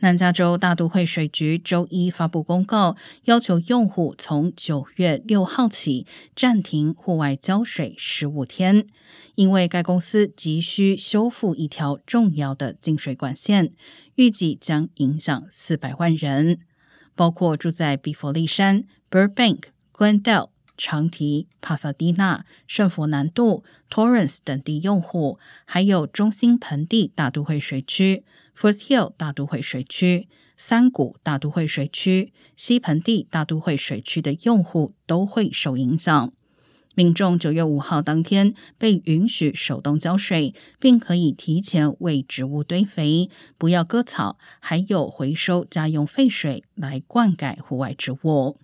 南加州大都会水局周一发布公告，要求用户从九月六号起暂停户外浇水十五天，因为该公司急需修复一条重要的进水管线，预计将影响四百万人，包括住在比佛利山、Burbank、Glendale。长堤、帕萨蒂纳、圣佛南度、Torrance 等地用户，还有中心盆地大都会水区、Foothill 大都会水区、三谷大都会水区、西盆地大都会水区的用户都会受影响。民众九月五号当天被允许手动浇水，并可以提前为植物堆肥，不要割草，还有回收家用废水来灌溉户外植物。